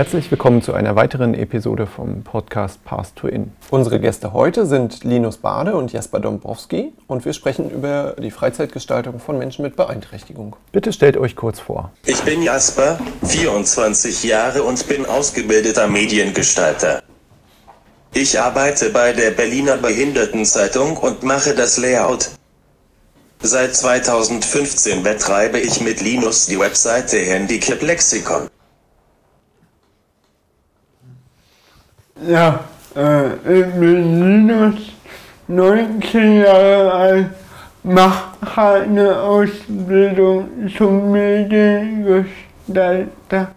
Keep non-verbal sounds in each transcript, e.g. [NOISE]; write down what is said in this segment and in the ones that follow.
Herzlich willkommen zu einer weiteren Episode vom Podcast Path to In. Unsere Gäste heute sind Linus Bade und Jasper Dombrowski und wir sprechen über die Freizeitgestaltung von Menschen mit Beeinträchtigung. Bitte stellt euch kurz vor. Ich bin Jasper, 24 Jahre und bin ausgebildeter Mediengestalter. Ich arbeite bei der Berliner Behindertenzeitung und mache das Layout. Seit 2015 betreibe ich mit Linus die Webseite Handicap Lexikon. Ja, äh, ich bin Linus, 19 Jahre alt, mache eine Ausbildung zum Mediengestalter,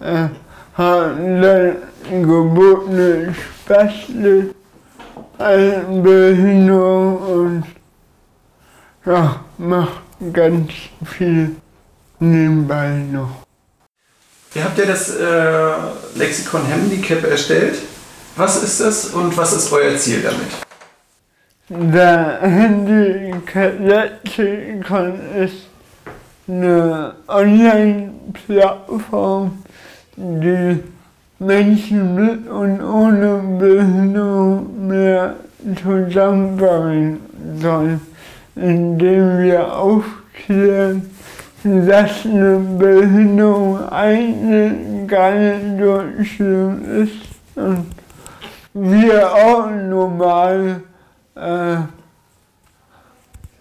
äh, habe dann gebotene Spastik, Behinderung und ja, mache ganz viel nebenbei noch. Ihr habt ja das äh, Lexikon Handicap erstellt. Was ist das und was ist euer Ziel damit? Der Handicap-Lexikon ist eine Online-Plattform, die Menschen mit und ohne Behinderung mehr zusammenbringen soll, indem wir aufklären, dass eine Behinderung eigentlich gar nicht so schlimm ist und wir auch normal äh,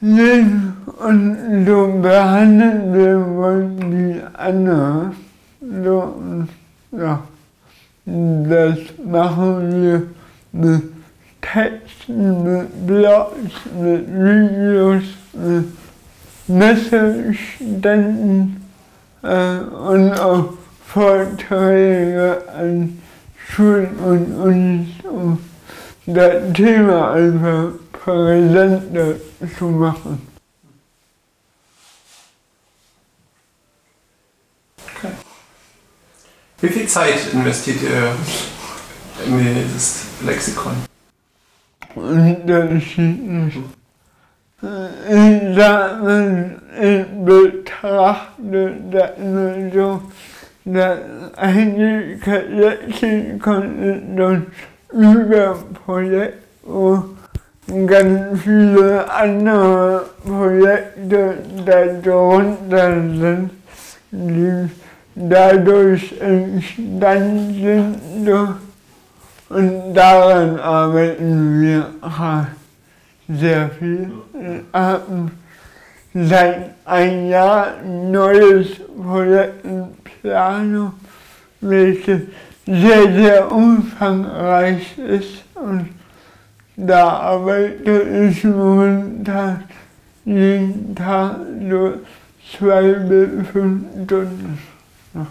leben und so behandeln werden wollen wie andere. So, ja, das machen wir mit Texten, mit Blogs, mit Videos, mit Messeständen äh, und auch Vorträge an Schulen und Unis, um das Thema einfach präsenter zu machen. Okay. Wie viel Zeit investiert ihr in dieses Lexikon? Unterschiedlich. Ich betrachte das nur so, dass eigentlich Lexikon ist so ein Überprojekt, wo ganz viele andere Projekte darunter sind, die dadurch entstanden sind. Und daran arbeiten wir halt sehr viel. Wir haben seit ein Jahr ein neues Projekt in Planung, welches sehr, sehr umfangreich ist. Und da arbeite ich momentan jeden Tag so zwei bis fünf Stunden. Ja.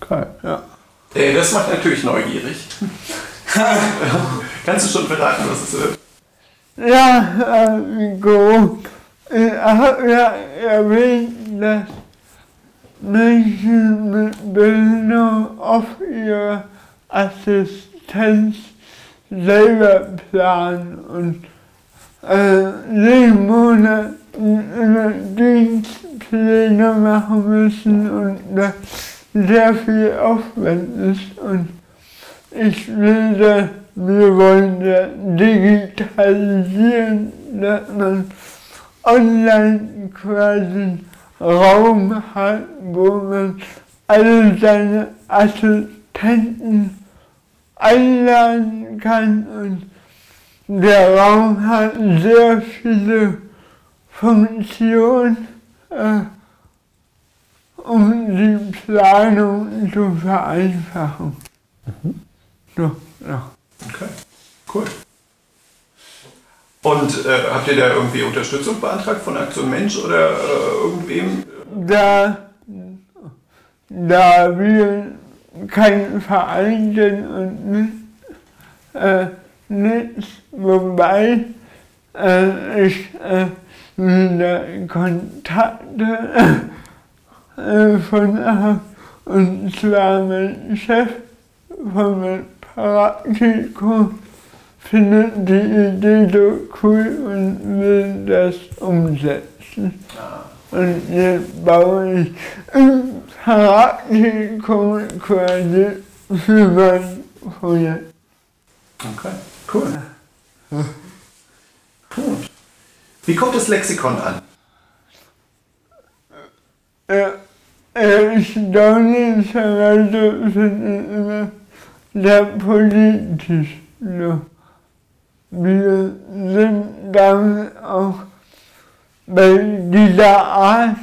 Okay. Ja. Äh, das macht natürlich neugierig. [LAUGHS] Kannst du schon verraten, was es wird? Ja, äh, grob. Ich habe ja erwähnt, dass Menschen mit Behinderung auf ihre Assistenz selber planen und äh, jeden Monat eine Dienstpläne machen müssen und das sehr viel Aufwand ist. Und ich will das, wir wollen das digitalisieren, dass man online quasi Raum hat, wo man alle seine Assistenten einladen kann und der Raum hat sehr viele Funktionen, äh, um die Planung zu vereinfachen. Mhm. So, ja. Cool. Und äh, habt ihr da irgendwie Unterstützung beantragt von Aktion Mensch oder äh, irgendwem? Da, da wir kein Verein sind und nicht, äh, nichts, wobei äh, ich äh, Kontakte äh, von habe, und zwar mein Chef von meinem Praktikum findet die Idee so cool und will das umsetzen. Und jetzt baue ich Praktikum quasi für mein Projekt. Okay, cool. Gut. Wie kommt das Lexikon an? Ja, erstaunlicherweise finde ich immer sehr politisch. So. Wir sind damit auch bei dieser Art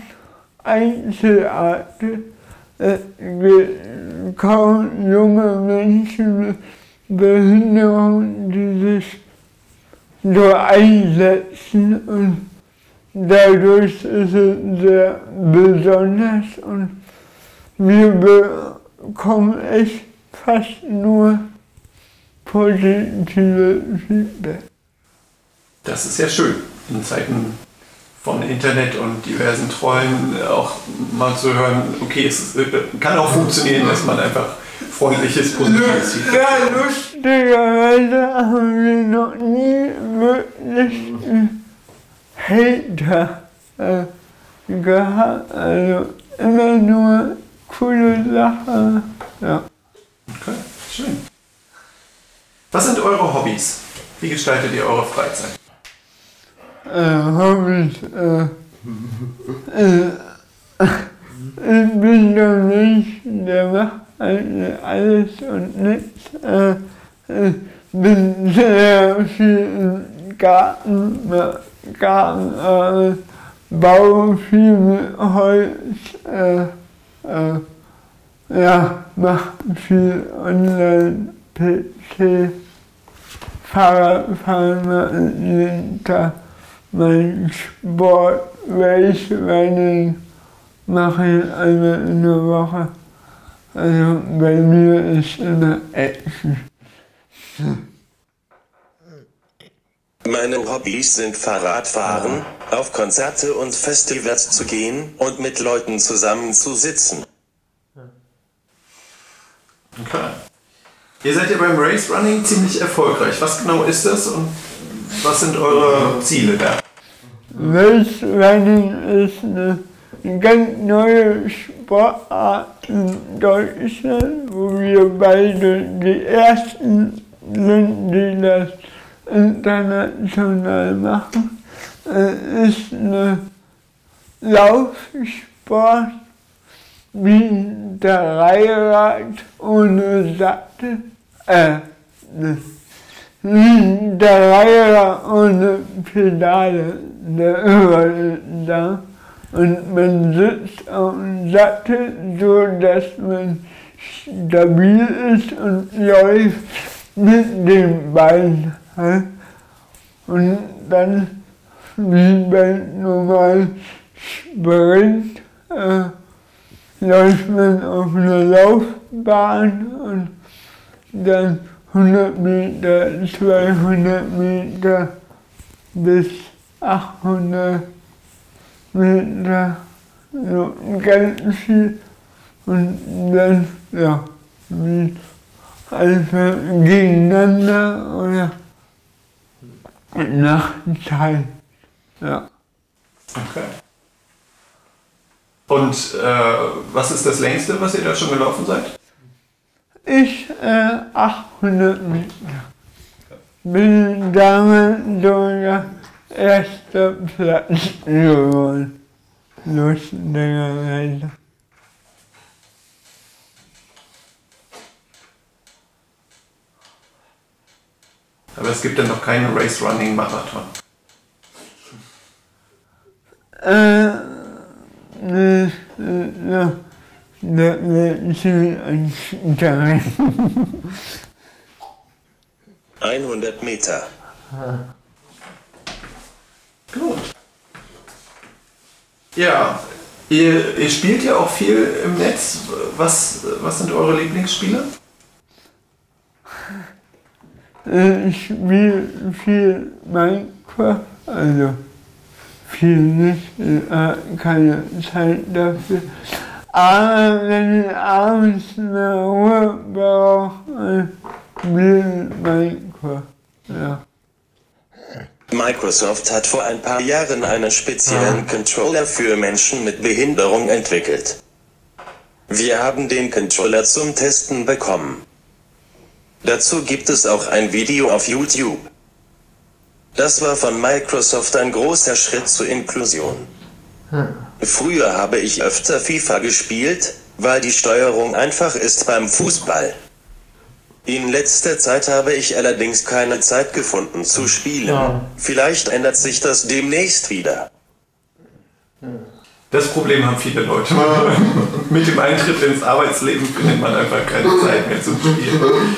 Einzelarten äh, kaum junge Menschen mit Behinderung, die sich so einsetzen und dadurch ist es sehr besonders und wir bekommen echt fast nur positive Feedback. Das ist sehr schön in Zeiten von Internet und diversen Trollen auch mal zu hören, okay, es kann auch funktionieren, dass man einfach freundliches, positives Feedback Ja, lustigerweise haben wir noch nie wirklich Hater äh, gehabt. Also immer nur coole Sachen. Ja. Okay, schön. Was sind eure Hobbys? Wie gestaltet ihr eure Freizeit? Äh, Hobbys, äh, äh, ich bin der Mensch, der macht alles und nichts. Äh, ich bin sehr viel im Garten, Garten, äh, baue viel mit Holz, äh, äh, ja, mache viel online, PC, Fahrradfahren jeden Tag, mein Sport, Race-Running mache ich einmal in der Woche. Also bei mir ist immer Action. Meine Hobbys sind Fahrradfahren, auf Konzerte und Festivals zu gehen und mit Leuten zusammen zu sitzen. Okay. Ihr seid ja beim Race Running ziemlich erfolgreich. Was genau ist das und was sind eure Ziele da? Race Running ist eine ganz neue Sportart in Deutschland, wo wir beide die Ersten sind, die das international machen. Es ist eine Laufsport wie der Reihrad ohne Sattel. Äh, der Reihrad ohne Pedale, der überall da. Und man sitzt auf dem Sattel, so dass man stabil ist und läuft mit dem Bein. Und dann, wie beim normalen Sprint, äh, läuft man auf einer Laufbahn und dann 100 Meter, 200 Meter bis 800 Meter, so ganz viel. Und dann, ja, wie einfach gegeneinander oder Nachtzeit. Ja. Okay. Und äh, was ist das längste, was ihr da schon gelaufen seid? Ich äh, 800 Meter. Bin damals sogar erster Platz geworden. Lustigerweise. Aber es gibt ja noch keinen Race Running Marathon. Äh, ne, ne, ne, ziemlich anstrengend. 100 Meter. Gut. Ja, ihr, ihr spielt ja auch viel im Netz. Was, was sind eure Lieblingsspiele? Ich spiele viel Minecraft, also viel nicht, ich habe keine Zeit dafür. Wenn ich abends eine Ruhe brauche, spiele Minecraft, ja. Microsoft hat vor ein paar Jahren einen speziellen Controller für Menschen mit Behinderung entwickelt. Wir haben den Controller zum Testen bekommen. Dazu gibt es auch ein Video auf YouTube. Das war von Microsoft ein großer Schritt zur Inklusion. Früher habe ich öfter FIFA gespielt, weil die Steuerung einfach ist beim Fußball. In letzter Zeit habe ich allerdings keine Zeit gefunden zu spielen. Ja. Vielleicht ändert sich das demnächst wieder. Das Problem haben viele Leute. [LAUGHS] Mit dem Eintritt ins Arbeitsleben findet man einfach keine Zeit mehr zum Spielen.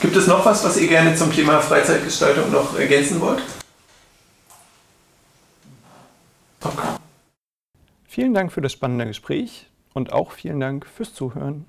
Gibt es noch was, was ihr gerne zum Thema Freizeitgestaltung noch ergänzen wollt? Okay. Vielen Dank für das spannende Gespräch und auch vielen Dank fürs Zuhören.